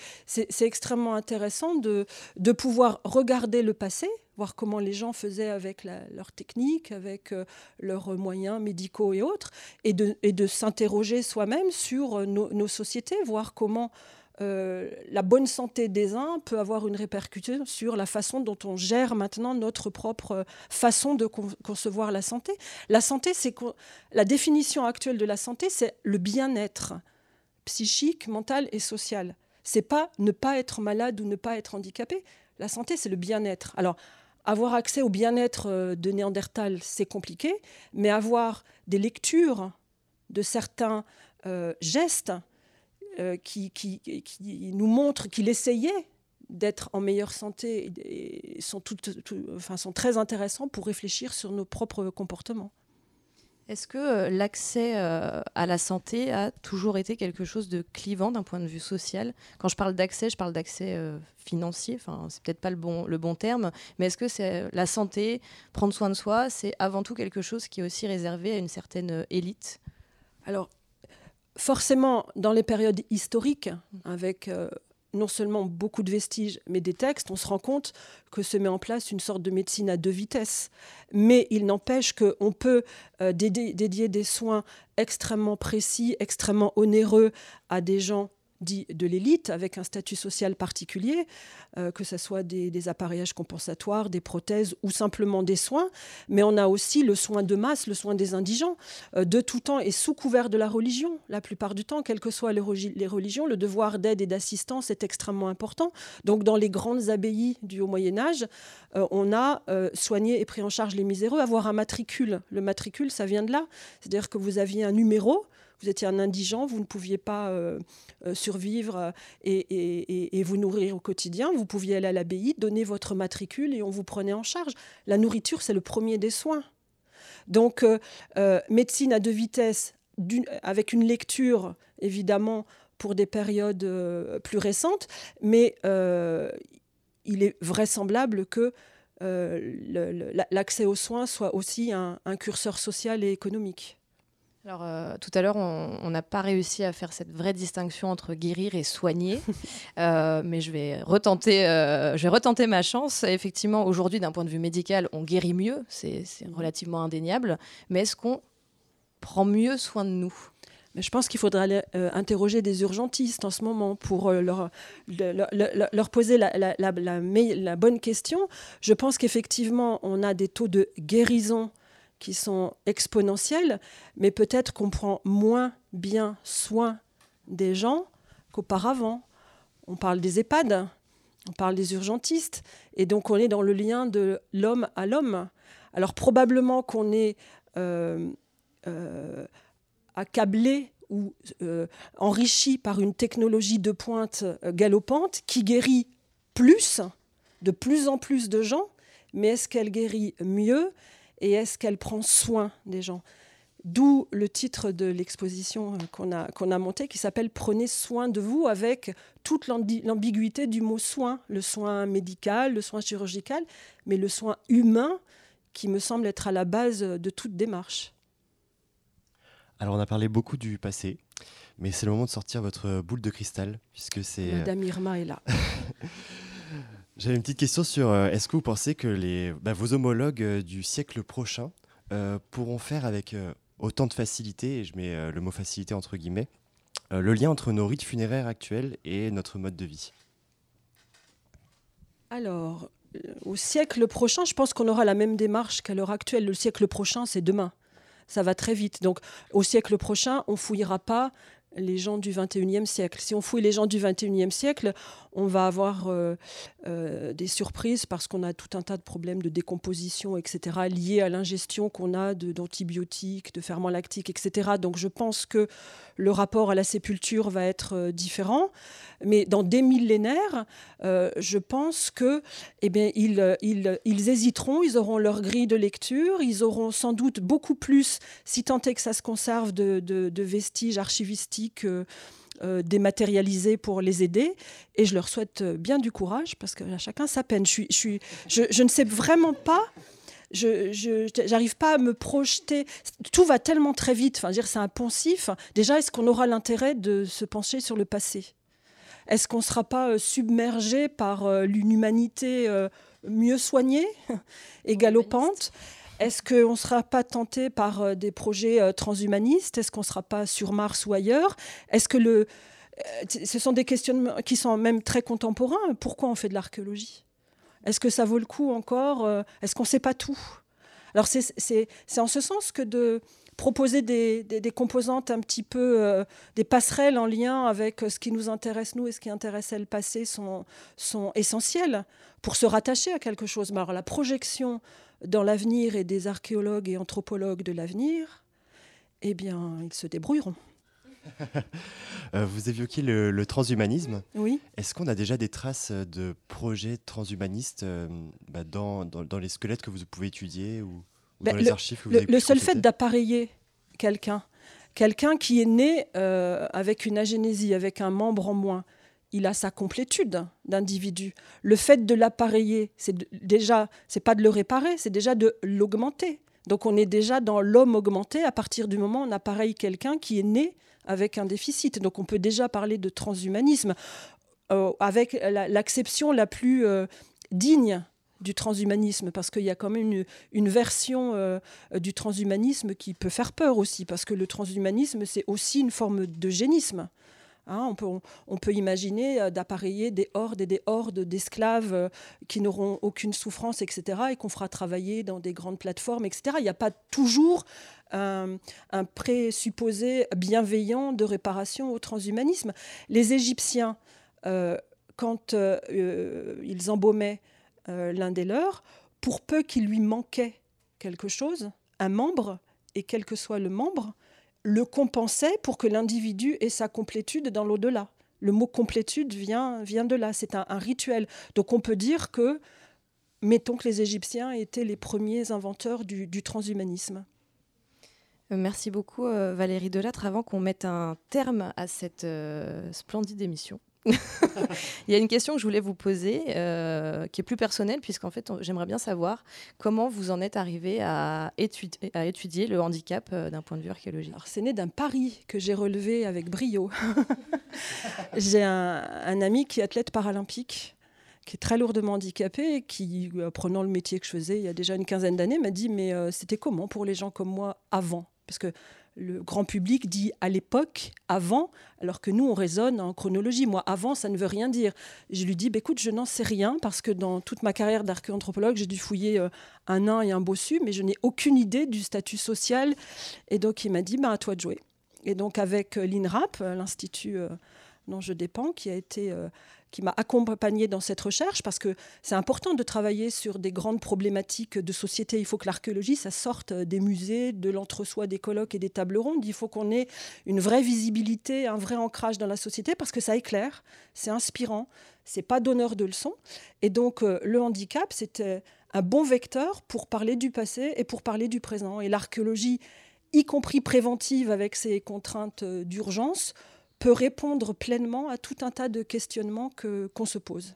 extrêmement intéressant de, pouvoir regarder le passé, voir comment les gens faisaient avec leur technique, avec euh, leurs moyens médicaux et autres, et de, s'interroger soi-même sur nos, sociétés, voir comment euh, la bonne santé des uns peut avoir une répercussion sur la façon dont on gère maintenant notre propre façon de concevoir la santé. La santé, c'est la définition actuelle de la santé, c'est le bien-être psychique, mental et social. C'est pas ne pas être malade ou ne pas être handicapé. La santé, c'est le bien-être. Alors, avoir accès au bien-être euh, de Néandertal, c'est compliqué, mais avoir des lectures de certains euh, gestes euh, qui, qui, nous montre qu'il essayait d'être en meilleure santé et sont, enfin, sont très intéressants pour réfléchir sur nos propres comportements. Est-ce que euh, l'accès euh, à la santé a toujours été quelque chose de clivant d'un point de vue social? Quand je parle d'accès, je parle d'accès financier, enfin, c'est peut-être pas le bon, le bon terme, mais est-ce que c'est la santé, prendre soin de soi, c'est avant tout quelque chose qui est aussi réservé à une certaine élite? Alors, forcément, dans les périodes historiques, avec euh, non seulement beaucoup de vestiges, mais des textes, on se rend compte que se met en place une sorte de médecine à deux vitesses. Mais il n'empêche qu'on peut euh, dédier des soins extrêmement précis, extrêmement onéreux à des gens dit de l'élite, avec un statut social particulier, euh, que ce soit des, appareillages compensatoires, des prothèses ou simplement des soins. Mais on a aussi le soin de masse, le soin des indigents, euh, de tout temps et sous couvert de la religion. La plupart du temps, quelles que soient les, religions, le devoir d'aide et d'assistance est extrêmement important. Donc dans les grandes abbayes du Haut Moyen Âge, euh, on a soigné et pris en charge les miséreux. Avoir un matricule, le matricule, ça vient de là. C'est-à-dire que vous aviez un numéro vous étiez un indigent, vous ne pouviez pas euh, euh, survivre euh, et, vous nourrir au quotidien. Vous pouviez aller à l'abbaye, donner votre matricule et on vous prenait en charge. La nourriture, c'est le premier des soins. Donc, médecine à deux vitesses, avec une lecture, évidemment, pour des périodes plus récentes, mais il est vraisemblable que l'accès aux soins soit aussi un curseur social et économique. Alors, euh, tout à l'heure, on n'a pas réussi à faire cette vraie distinction entre guérir et soigner, euh, mais je vais, retenter, euh, je vais retenter ma chance. Effectivement, aujourd'hui, d'un point de vue médical, on guérit mieux, c'est relativement indéniable, mais est-ce qu'on prend mieux soin de nous? Je pense qu'il faudra aller, interroger des urgentistes en ce moment pour leur, leur, poser la, la, bonne question. Je pense qu'effectivement, on a des taux de guérison qui sont exponentielles, mais peut-être qu'on prend moins bien soin des gens qu'auparavant. On parle des EHPAD, on parle des urgentistes, et donc on est dans le lien de l'homme à l'homme. Alors probablement qu'on est euh, euh, accablé ou euh, enrichi par une technologie de pointe galopante qui guérit plus, de plus en plus de gens, mais est-ce qu'elle guérit mieux? Et est-ce qu'elle prend soin des gens? D'où le titre de l'exposition euh, qu'on a, qu'on a montée qui s'appelle Prenez soin de vous avec toute l'ambiguïté du mot soin, le soin médical, le soin chirurgical, mais le soin humain qui me semble être à la base de toute démarche. Alors on a parlé beaucoup du passé, Mais c'est le moment de sortir votre boule de cristal, puisque c'est... Madame Irma est là. J'avais une petite question sur est-ce que vous pensez que les, bah, vos homologues du siècle prochain pourront faire avec autant de facilité, et je mets le mot facilité entre guillemets, le lien entre nos rites funéraires actuels et notre mode de vie? Alors, au siècle prochain, je pense qu'on aura la même démarche qu'à l'heure actuelle. Le siècle prochain, c'est demain. Ça va très vite. Donc, au siècle prochain, on fouillera pas les gens du 21e siècle. Si on fouille les gens du 21e siècle, on va avoir euh, euh, des surprises parce qu'on a tout un tas de problèmes de décomposition, etc., liés à l'ingestion qu'on a d'antibiotiques, de, ferments lactiques, etc. Donc je pense que le rapport à la sépulture va être euh, différent. Mais dans des millénaires, je pense que, eh bien, ils, ils, hésiteront, ils auront leur grille de lecture, ils auront sans doute beaucoup plus, si tant est que ça se conserve, de, vestiges archivistiques euh, dématérialisés pour les aider. Et je leur souhaite euh, bien du courage parce que chacun sa peine. Je, suis, je, je, ne sais vraiment pas. Je n'arrive pas à me projeter. Tout va tellement très vite. Enfin, dire c'est un poncif. Déjà, est-ce qu'on aura l'intérêt de se pencher sur le passé? Est-ce qu'on ne sera pas euh, submergé par l'inhumanité mieux soignée et galopante? Est-ce qu'on ne sera pas tenté par euh, des projets euh, transhumanistes? Est-ce qu'on ne sera pas sur Mars ou ailleurs? Est-ce que le... Euh, ce sont des questions qui sont même très contemporains. Pourquoi on fait de l'archéologie? Est-ce que ça vaut le coup encore Est-ce qu'on ne sait pas tout? Alors c'est en ce sens que de proposer des, des, composantes un petit peu, des passerelles en lien avec ce qui nous intéresse nous et ce qui intéressait le passé sont, sont essentielles pour se rattacher à quelque chose. alors la projection dans l'avenir et des archéologues et anthropologues de l'avenir, eh bien, ils se débrouilleront. Euh, vous évoquiez le, le transhumanisme. Oui. Est-ce qu'on a déjà des traces de projets transhumanistes euh, bah, dans, dans, les squelettes que vous pouvez étudier ou, ben, dans les le, archives que vous avez Le seul fait d'appareiller quelqu'un, quelqu'un qui est né euh, avec une agénésie, avec un membre en moins, il a sa complétude d'individu. Le fait de l'appareiller, c'est déjà, c'est pas de le réparer, c'est déjà de l'augmenter. Donc on est déjà dans l'homme augmenté à partir du moment où on appareille quelqu'un qui est né avec un déficit. Donc on peut déjà parler de transhumanisme euh, avec l'acception la, plus euh, digne du transhumanisme, parce qu'il y a quand même une, version euh, du transhumanisme qui peut faire peur aussi, parce que le transhumanisme, c'est aussi une forme d'eugénisme. Hein, on, peut, imaginer euh, d'appareiller des hordes et des hordes d'esclaves euh, qui n'auront aucune souffrance, etc., et qu'on fera travailler dans des grandes plateformes, etc. Il n'y a pas toujours un, présupposé bienveillant de réparation au transhumanisme. Les Égyptiens, euh, quand ils embaumaient l'un des leurs, pour peu qu'il lui manquait quelque chose, un membre, et quel que soit le membre, le compensait pour que l'individu ait sa complétude dans l'au-delà. Le mot complétude vient, vient de là, c'est un, rituel. Donc on peut dire que, mettons que les Égyptiens étaient les premiers inventeurs du, transhumanisme. Euh, merci beaucoup euh, Valérie Delattre. Avant qu'on mette un terme à cette euh, splendide émission, Il y a une question que je voulais vous poser, euh, qui est plus personnelle, puisqu'en fait, j'aimerais bien savoir comment vous en êtes arrivé à, étudier, le handicap euh, d'un point de vue archéologique. Alors, c'est né d'un pari que j'ai relevé avec brio. j'ai un, ami qui est athlète paralympique qui est très lourdement handicapé, qui, apprenant le métier que je faisais il y a déjà une quinzaine d'années, m'a dit Mais euh, c'était comment pour les gens comme moi avant? Parce que le grand public dit à l'époque, avant, alors que nous, on raisonne en chronologie. Moi, avant, ça ne veut rien dire. Je lui dis, bah, écoute, je n'en sais rien, parce que dans toute ma carrière d'archéanthropologue, j'ai dû fouiller euh, un nain et un bossu, mais je n'ai aucune idée du statut social. Et donc, il m'a dit, bah, à toi de jouer. Et donc, avec euh, l'INRAP, euh, l'Institut dont je dépends, qui a été qui m'a accompagné dans cette recherche parce que c'est important de travailler sur des grandes problématiques de société. Il faut que l'archéologie, ça sorte des musées, de l'entre-soi des colloques et des tables rondes. Il faut qu'on ait une vraie visibilité, un vrai ancrage dans la société parce que ça éclaire, c'est inspirant, c'est pas donneur de leçons. Et donc euh, le handicap, c'était un bon vecteur pour parler du passé et pour parler du présent. Et l'archéologie, y compris préventive avec ses contraintes euh, d'urgence, peut répondre pleinement à tout un tas de questionnements que, qu'on se pose.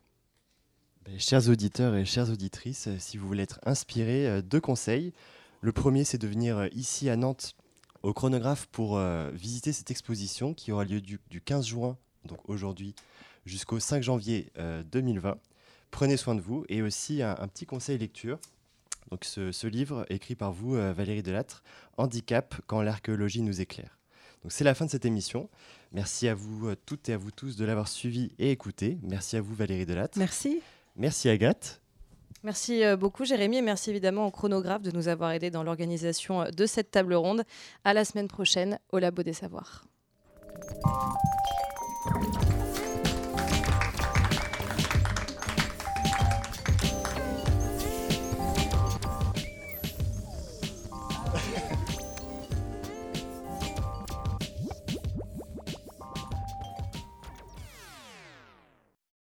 Ben, chers auditeurs et chères auditrices, euh, si vous voulez être inspirés, euh, deux conseils. Le premier, c'est de venir euh, ici à Nantes au chronographe pour visiter cette exposition qui aura lieu du, 15 juin, donc aujourd'hui, jusqu'au 5 janvier 2020. Prenez soin de vous et aussi un, petit conseil lecture. Donc ce, livre écrit par vous, Valérie Delattre, Handicap quand l'archéologie nous éclaire. Donc c'est la fin de cette émission. Merci à vous toutes et à vous tous de l'avoir suivi et écouté. Merci à vous Valérie Delattre. Merci. Merci Agathe. Merci euh, beaucoup Jérémy et merci évidemment au chronographe de nous avoir aidés dans l'organisation euh, de cette table ronde. À la semaine prochaine au Labo des Savoirs.